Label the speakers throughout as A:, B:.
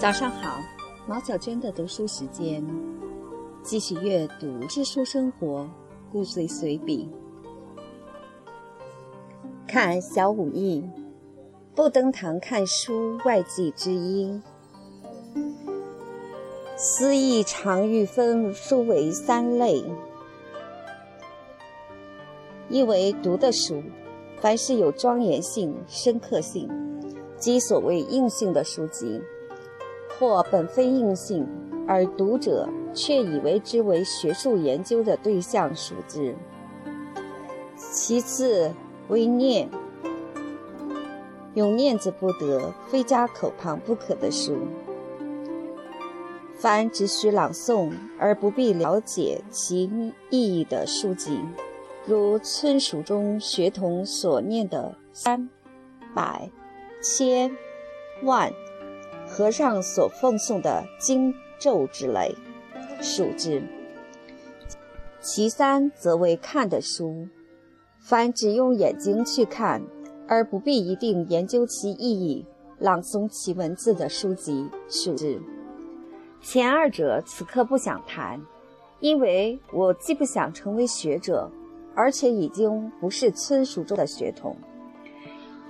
A: 早上好，毛小娟的读书时间，继续阅读《知书生活》故事随笔。看小武艺，不登堂看书，外记之一。思义常欲分书为三类：一为读的书，凡是有庄严性、深刻性，即所谓硬性的书籍。或本非硬性，而读者却以为之为学术研究的对象书之。其次为念，用念字不得，非加口旁不可的书。凡只需朗诵而不必了解其意义的书籍，如村塾中学童所念的三、百、千、万。和尚所奉诵的经咒之类，数之。其三则为看的书，凡只用眼睛去看，而不必一定研究其意义、朗诵其文字的书籍，数之。前二者此刻不想谈，因为我既不想成为学者，而且已经不是村塾中的学童，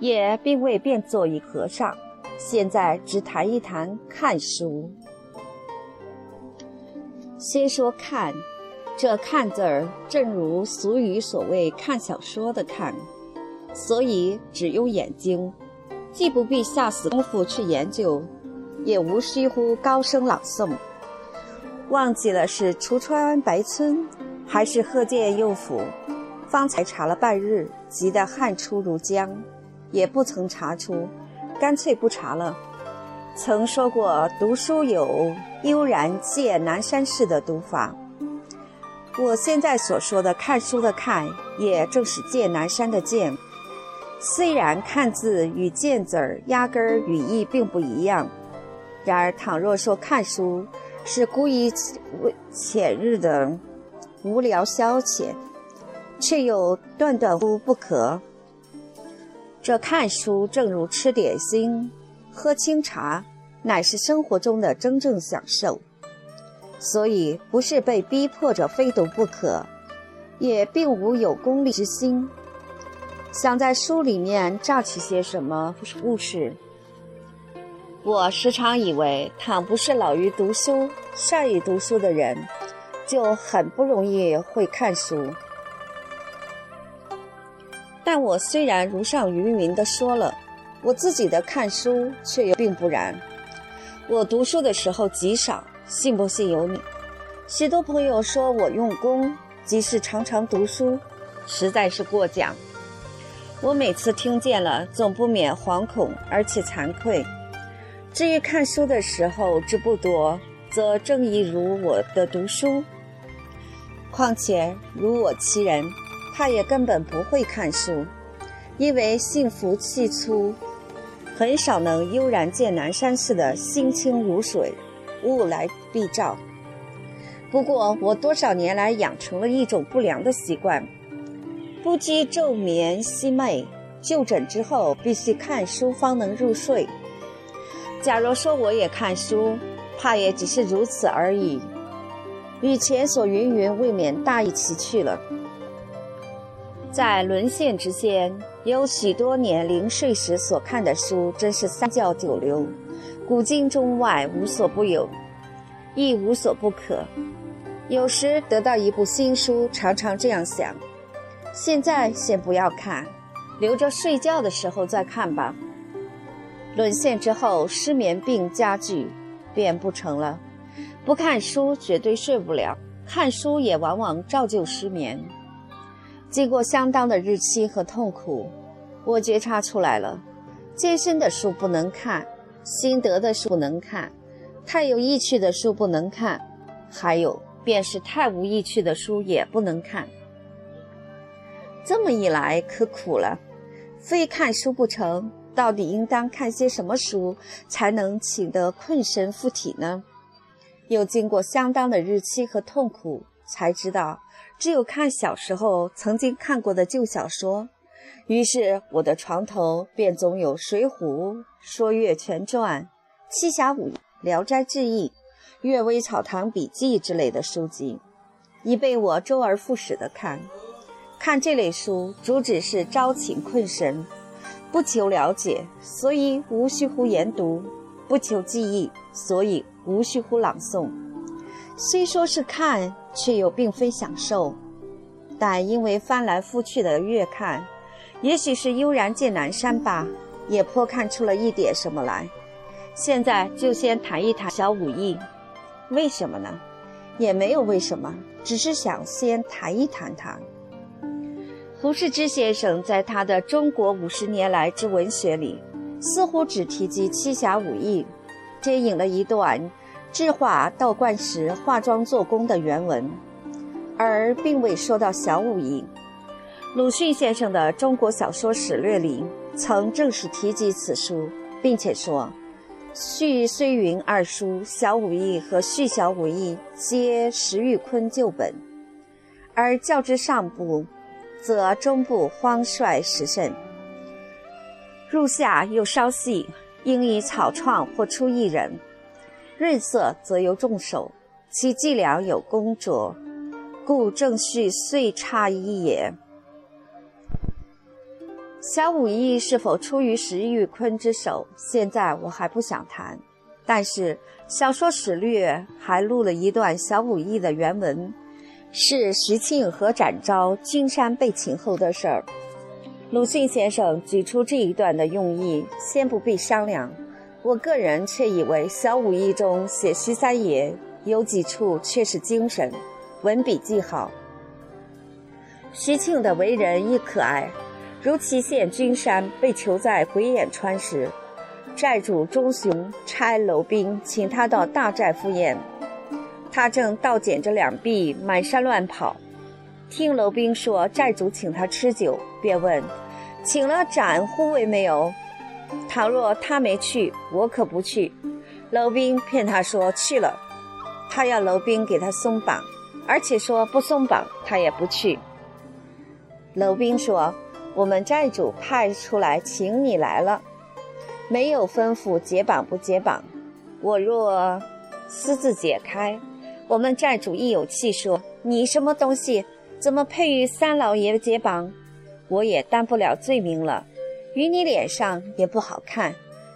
A: 也并未变作一和尚。现在只谈一谈看书。先说看，这“看”字儿，正如俗语所谓“看小说”的“看”，所以只用眼睛，既不必下死功夫去研究，也无需乎高声朗诵。忘记了是橱川白村，还是鹤见右府，方才查了半日，急得汗出如浆，也不曾查出。干脆不查了。曾说过，读书有悠然见南山式的读法。我现在所说的看书的看，也正是见南山的见。虽然看字与见字儿压根儿语义并不一样，然而倘若说看书是故意为浅日的无聊消遣，却又断断乎不可。这看书正如吃点心、喝清茶，乃是生活中的真正享受。所以不是被逼迫着非读不可，也并无有功利之心，想在书里面榨取些什么故事。我时常以为，倘不是老于读书、善于读书的人，就很不容易会看书。但我虽然如上云云的说了，我自己的看书却又并不然。我读书的时候极少，信不信由你。许多朋友说我用功，即是常常读书，实在是过奖。我每次听见了，总不免惶恐而且惭愧。至于看书的时候之不多，则正亦如我的读书。况且如我其人。他也根本不会看书，因为性浮气粗，很少能悠然见南山似的心清如水，物来必照。不过我多少年来养成了一种不良的习惯，不羁昼眠夕寐，就诊之后必须看书方能入睡。假如说我也看书，怕也只是如此而已，与前所云云未免大异其趣了。在沦陷之间，有许多年临睡时所看的书，真是三教九流，古今中外无所不有，亦无所不可。有时得到一部新书，常常这样想：现在先不要看，留着睡觉的时候再看吧。沦陷之后，失眠病加剧，便不成了。不看书绝对睡不了，看书也往往照旧失眠。经过相当的日期和痛苦，我觉察出来了：艰深的书不能看，心得的书不能看，太有意趣的书不能看，还有便是太无意趣的书也不能看。这么一来可苦了，非看书不成。到底应当看些什么书才能请得困身附体呢？又经过相当的日期和痛苦，才知道。只有看小时候曾经看过的旧小说，于是我的床头便总有《水浒》《说岳全传》《七侠五聊斋志异》《阅微草堂笔记》之类的书籍，已被我周而复始的看。看这类书，主旨是招情困神，不求了解，所以无需乎研读；不求记忆，所以无需乎朗诵。虽说是看，却又并非享受。但因为翻来覆去的阅看，也许是悠然见南山吧，也颇看出了一点什么来。现在就先谈一谈小武艺，为什么呢？也没有为什么，只是想先谈一谈他。胡适之先生在他的《中国五十年来之文学》里，似乎只提及七侠五义，接引了一段制画道观时化妆做工的原文，而并未说到小武艺。鲁迅先生的《中国小说史略》里曾正式提及此书，并且说：“续虽云二书，小武艺和续小武艺皆石玉坤旧本，而较之上部。”则中部荒率时甚，入夏又稍细，应以草创或出一人。润色则由众手，其伎俩有工拙，故正序遂差一也。小武艺是否出于石玉坤之手，现在我还不想谈。但是小说史略还录了一段小武艺的原文。是石庆和展昭君山被擒后的事儿。鲁迅先生举出这一段的用意，先不必商量。我个人却以为小武义中写徐三爷有几处却是精神，文笔既好。徐庆的为人亦可爱，如祁县君山被囚在鬼眼川时，寨主钟雄差娄兵请他到大寨赴宴。他正倒捡着两臂，满山乱跑。听娄兵说寨主请他吃酒，便问：“请了展护卫没有？”倘若他没去，我可不去。娄兵骗他说去了，他要娄兵给他松绑，而且说不松绑他也不去。娄兵说：“我们寨主派出来请你来了，没有吩咐解绑不解绑。我若私自解开。”我们寨主一有气说：“你什么东西，怎么配与三老爷解绑？我也担不了罪名了，与你脸上也不好看，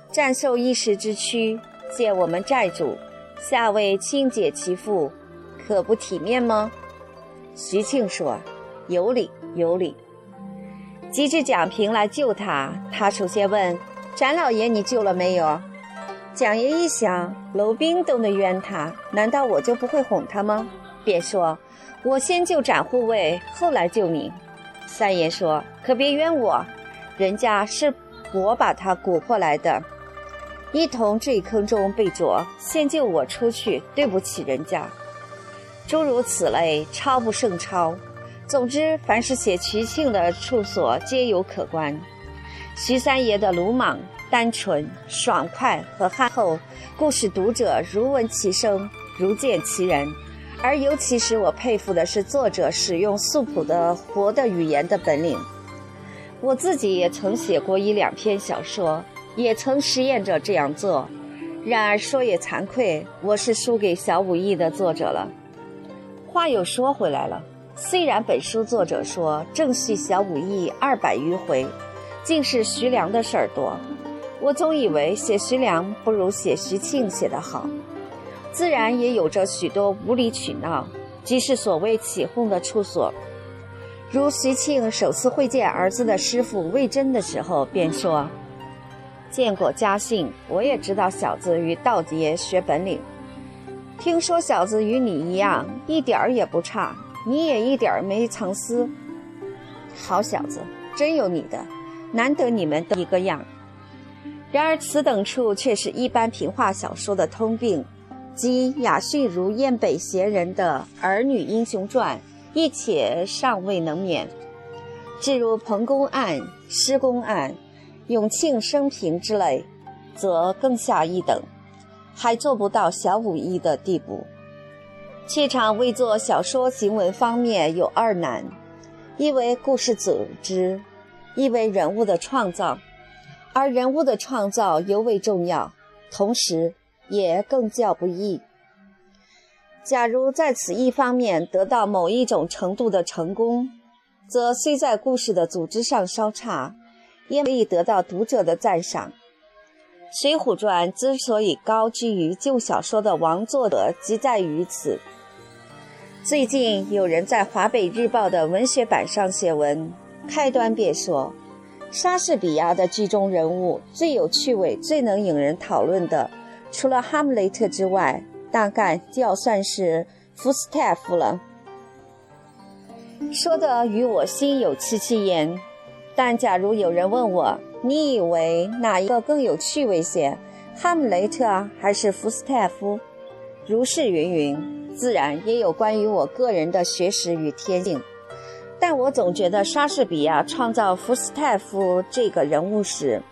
A: 暂受一时之屈，见我们寨主，下为亲解其父，可不体面吗？”徐庆说：“有理有理。”急至蒋平来救他，他首先问：“展老爷，你救了没有？”蒋爷一想，娄兵都能冤他，难道我就不会哄他吗？便说：“我先救展护卫，后来救你。”三爷说：“可别冤我，人家是我把他鼓惑来的，一同坠坑中被捉，先救我出去，对不起人家。”诸如此类，超不胜超。总之，凡是写徐庆的处所，皆有可观。徐三爷的鲁莽。单纯、爽快和憨厚，故使读者如闻其声，如见其人。而尤其使我佩服的是作者使用素朴的活的语言的本领。我自己也曾写过一两篇小说，也曾实验着这样做。然而说也惭愧，我是输给小武艺的作者了。话又说回来了，虽然本书作者说正序小武艺二百余回，竟是徐良的事儿多。我总以为写徐良不如写徐庆写得好，自然也有着许多无理取闹，即是所谓起哄的处所。如徐庆首次会见儿子的师傅魏征的时候，便说：“见过家信，我也知道小子与道爷学本领。听说小子与你一样，一点儿也不差，你也一点儿没藏私。好小子，真有你的，难得你们都一个样。”然而此等处却是一般平话小说的通病，即雅驯如燕北闲人的儿女英雄传，亦且尚未能免。至如彭公案、施公案、永庆生平之类，则更下一等，还做不到小武艺的地步。怯场未作小说行文方面有二难：一为故事组织，一为人物的创造。而人物的创造尤为重要，同时也更较不易。假如在此一方面得到某一种程度的成功，则虽在故事的组织上稍差，也可以得到读者的赞赏。《水浒传》之所以高居于旧小说的王座者，即在于此。最近有人在华北日报的文学版上写文，开端便说，莎士比亚的剧中人物最有趣味、最能引人讨论的，除了哈姆雷特之外。大概就要算是福斯泰夫了，说的与我心有戚戚焉。但假如有人问我，你以为哪一个更有趣味些，哈姆雷特还是福斯泰夫？如是云云，自然也有关于我个人的学识与天性。但我总觉得莎士比亚创造福斯泰夫这个人物时，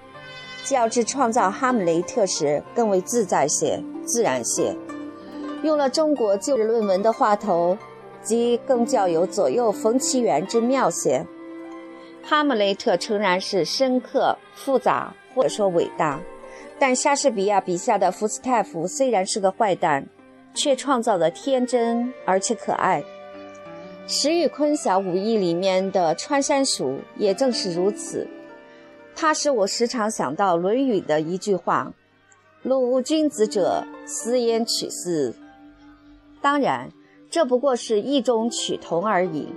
A: 较之创造哈姆雷特时更为自在些、自然些。用了中国旧日论文的话头，即更较有左右逢其源之妙些。哈姆雷特诚然是深刻、复杂，或者说伟大，但莎士比亚笔下的福斯泰夫虽然是个坏蛋，却创造的天真而且可爱。石玉坤小武艺里面的穿山鼠也正是如此，它使我时常想到《论语》的一句话：“路无君子者，斯焉取斯。”当然，这不过是异中取同而已。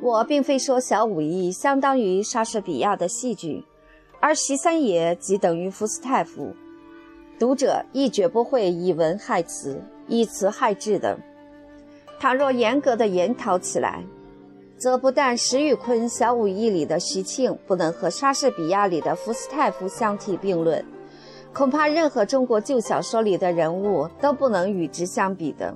A: 我并非说小武艺相当于莎士比亚的戏剧，而徐三爷即等于福斯泰夫。读者亦绝不会以文害词，以词害智的。倘若严格的研讨起来，则不但石玉坤小武艺里的徐庆不能和莎士比亚里的福斯泰夫相提并论，恐怕任何中国旧小说里的人物都不能与之相比的。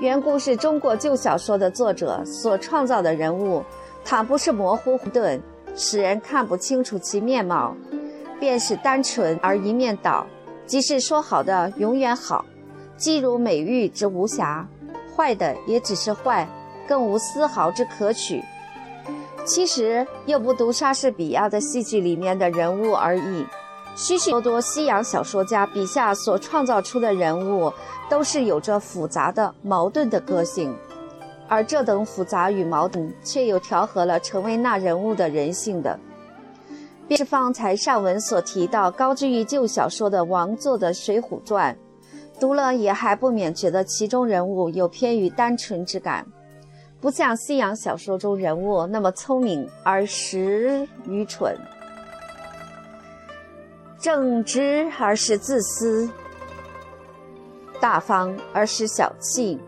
A: 缘故是中国旧小说的作者所创造的人物，倘不是模糊混沌，使人看不清楚其面貌，便是单纯而一面倒。即是说好的永远好，既如美玉之无瑕；坏的也只是坏，更无丝毫之可取。其实又不读莎士比亚的戏剧里面的人物而已。许许多多西洋小说家笔下所创造出的人物，都是有着复杂的、矛盾的个性，而这等复杂与矛盾，却又调和了成为那人物的人性的。便是方才上文所提到高居于旧小说的王作的《水浒传》，读了也还不免觉得其中人物有偏于单纯之感，不像西洋小说中人物那么聪明而实愚蠢。正直而是自私，大方而是小气，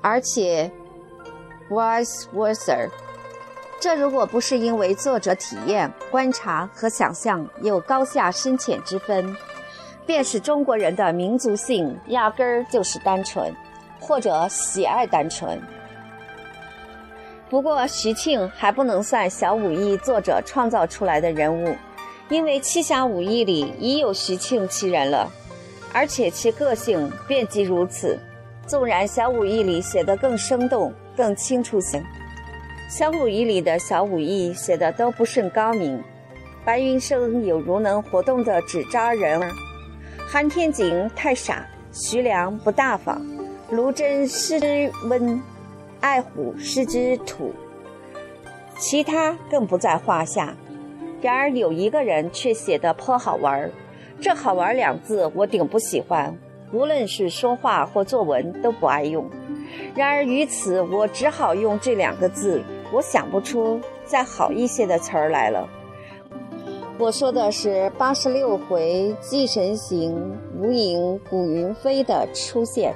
A: 而且 vice versa。这如果不是因为作者体验、观察和想象有高下深浅之分，便是中国人的民族性压根儿就是单纯，或者喜爱单纯。不过徐庆还不能算小武艺作者创造出来的人物。因为《七侠五义》里已有徐庆其人了，而且其个性便即如此。纵然小武义里写得更生动、更清楚些，小武义里的小武艺写的都不甚高明。白云生有如能活动的纸扎人儿，韩天景太傻，徐良不大方，卢真失之温，爱虎失之土，其他更不在话下。然而有一个人却写得颇好玩儿，这“好玩”两字我顶不喜欢，无论是说话或作文都不爱用。然而于此我只好用这两个字，我想不出再好一些的词儿来了。我说的是八十六回祭神行，无影古云飞的出现。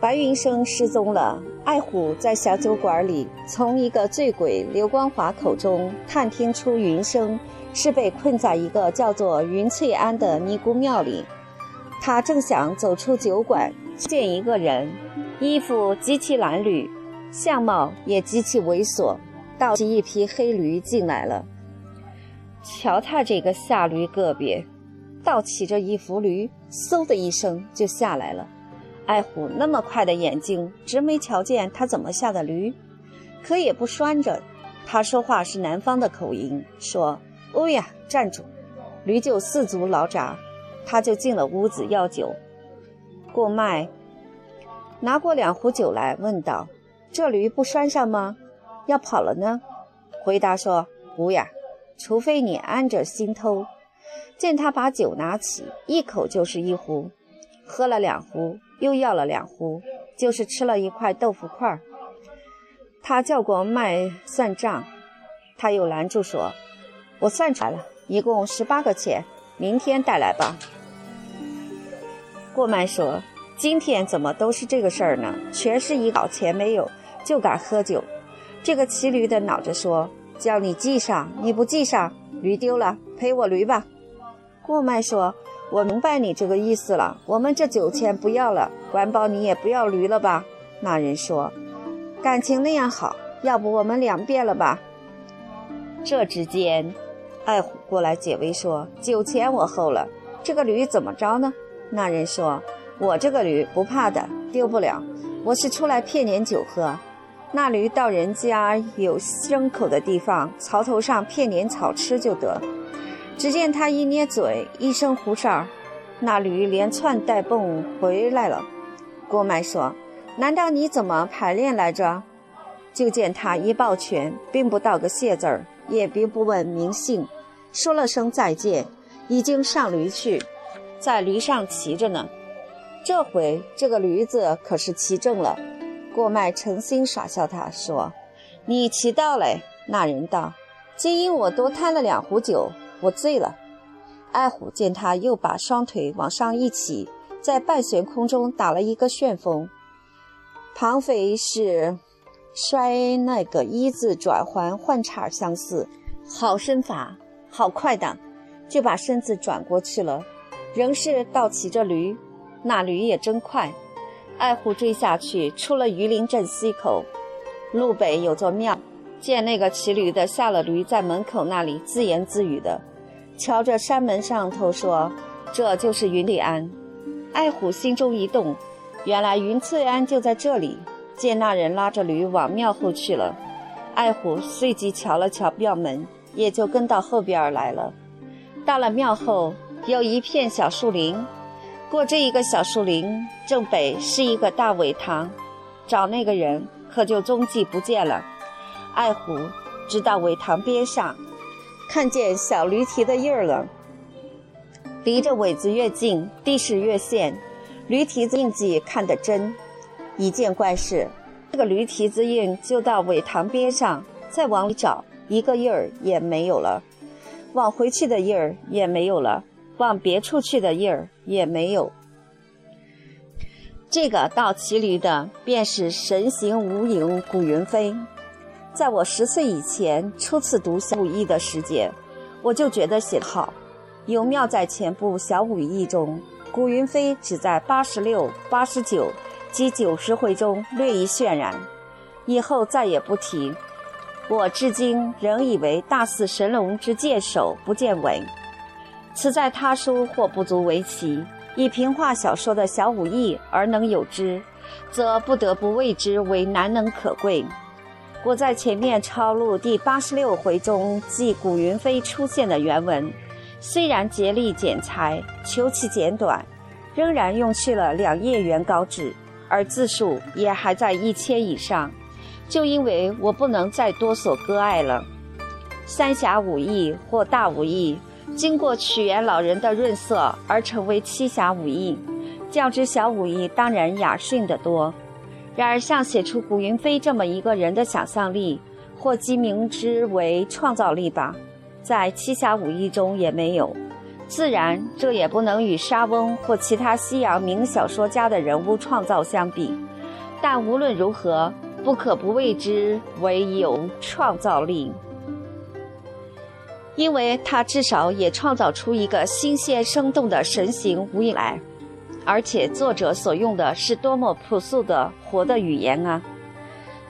A: 白云生失踪了。爱虎在小酒馆里，从一个醉鬼刘光华口中探听出云生是被困在一个叫做云翠庵的尼姑庙里。他正想走出酒馆，见一个人，衣服极其褴褛，相貌也极其猥琐，倒骑一匹黑驴进来了。瞧他这个下驴个别，倒骑着一幅驴，嗖的一声就下来了。爱虎那么快的眼睛，直没瞧见他怎么下的驴，可也不拴着。他说话是南方的口音，说：“哦呀，站住！”驴就四足老扎，他就进了屋子要酒。过麦拿过两壶酒来，问道：“这驴不拴上吗？要跑了呢？”回答说：“不呀，除非你安着心偷。”见他把酒拿起，一口就是一壶，喝了两壶，又要了两壶，就是吃了一块豆腐块儿。他叫过麦算账，他又拦住说：“我算出来了，一共十八个钱，明天带来吧。”过麦说：“今天怎么都是这个事儿呢？全是一毛钱没有，就敢喝酒。”这个骑驴的恼着说：“叫你记上，你不记上，驴丢了赔我驴吧。”过麦说：“我明白你这个意思了，我们这酒钱不要了，管保你也不要驴了吧？”那人说：“感情那样好，要不我们两变了吧？”这之间，爱虎过来解围说：“酒钱我厚了，这个驴怎么着呢？”那人说：“我这个驴不怕的，丢不了。我是出来骗点酒喝。那驴到人家有牲口的地方，槽头上骗点草吃就得。”只见他一捏嘴，一声胡哨，那驴连窜带蹦回来了。郭麦说：“难道你怎么排练来着？”就见他一抱拳，并不道个谢字儿，也并不问名姓，说了声再见，已经上驴去，在驴上骑着呢。这回这个驴子可是骑正了。郭麦诚心耍笑他说：“你骑到嘞？”那人道：“皆因我多贪了两壶酒。”我醉了，爱虎见他又把双腿往上一起，在半悬空中打了一个旋风，庞飞是摔那个一字转环换叉相似，好身法，好快的，就把身子转过去了，仍是倒骑着驴，那驴也真快。爱虎追下去，出了榆林镇西口，路北有座庙，见那个骑驴的下了驴，在门口那里自言自语的。瞧着山门上头说：“这就是云里庵。”爱虎心中一动，原来云翠庵就在这里。见那人拉着驴往庙后去了，爱虎随即瞧了瞧庙门，也就跟到后边来了。到了庙后，有一片小树林，过这一个小树林，正北是一个大苇塘，找那个人，可就踪迹不见了。爱虎直到苇塘边上。看见小驴蹄的印儿了，离着苇子越近，地势越陷，驴蹄子印记看得真。一见怪事，这个驴蹄子印就到苇塘边上，再往里找，一个印儿也没有了。往回去的印儿也没有了，往别处去的印儿也没有。这个倒骑驴的，便是神行无影古云飞。在我十岁以前初次读小武艺的时节，我就觉得写得好。有妙在前部小武艺中，古云飞只在八十六、八十九及九十回中略一渲染，以后再也不提。我至今仍以为大似神龙之剑手不见尾。此在他书或不足为奇，以平话小说的小武艺而能有之，则不得不谓之为难能可贵。我在前面抄录第八十六回中记古云飞出现的原文，虽然竭力剪裁，求其简短，仍然用去了两页原稿纸，而字数也还在一千以上。就因为我不能再多所割爱了。三侠五义或大武义，经过曲园老人的润色而成为七侠五义，较之小武义当然雅逊得多。然而，像写出古云飞这么一个人的想象力，或即名之为创造力吧，在七侠五义中也没有。自然，这也不能与莎翁或其他西洋名小说家的人物创造相比。但无论如何，不可不谓之为有创造力，因为他至少也创造出一个新鲜生动的神形无影来。而且作者所用的是多么朴素的活的语言啊！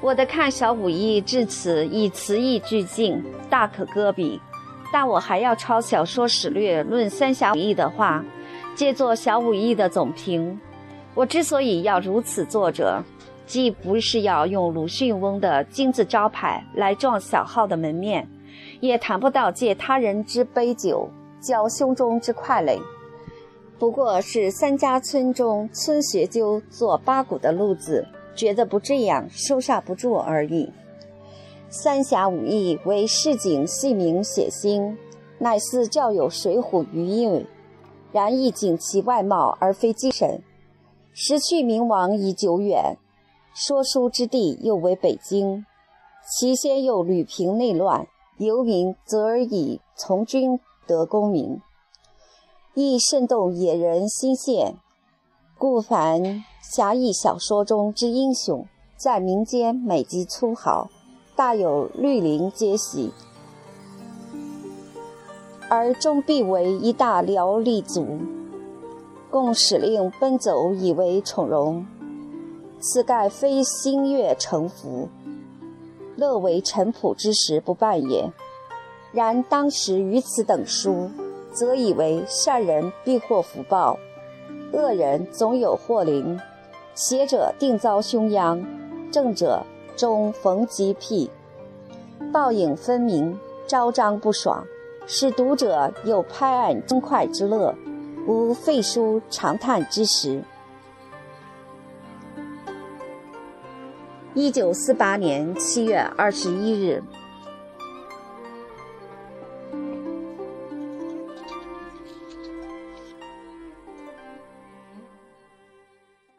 A: 我的看小五义至此以词意俱尽，大可搁笔。但我还要抄小说史略论三侠五义的话，借作小五义的总评。我之所以要如此作者，既不是要用鲁迅翁的金字招牌来撞小号的门面，也谈不到借他人之杯酒浇胸中之快垒。不过是三家村中村学究做八股的路子，觉得不这样收煞不住而已。三峡五义为市井戏名写心，乃似较有水浒余韵，然亦仅其外貌而非精神。时去明亡已久远，说书之地又为北京，其先又屡平内乱，游民则而以从军得功名，亦甚动野人心弦。故凡侠义小说中之英雄，在民间美极粗豪。大有绿林皆喜，而终必为一大辽吏族，共使令奔走以为宠荣。此盖非心悦诚服，乐为臣仆之时不办也。然当时于此等书，则以为善人必获福报，恶人总有祸临。邪者定遭凶殃，正者。终逢吉辟，报应分明，昭彰不爽，使读者有拍案称快之乐，无废书长叹之时。一九四八年七月二十一日。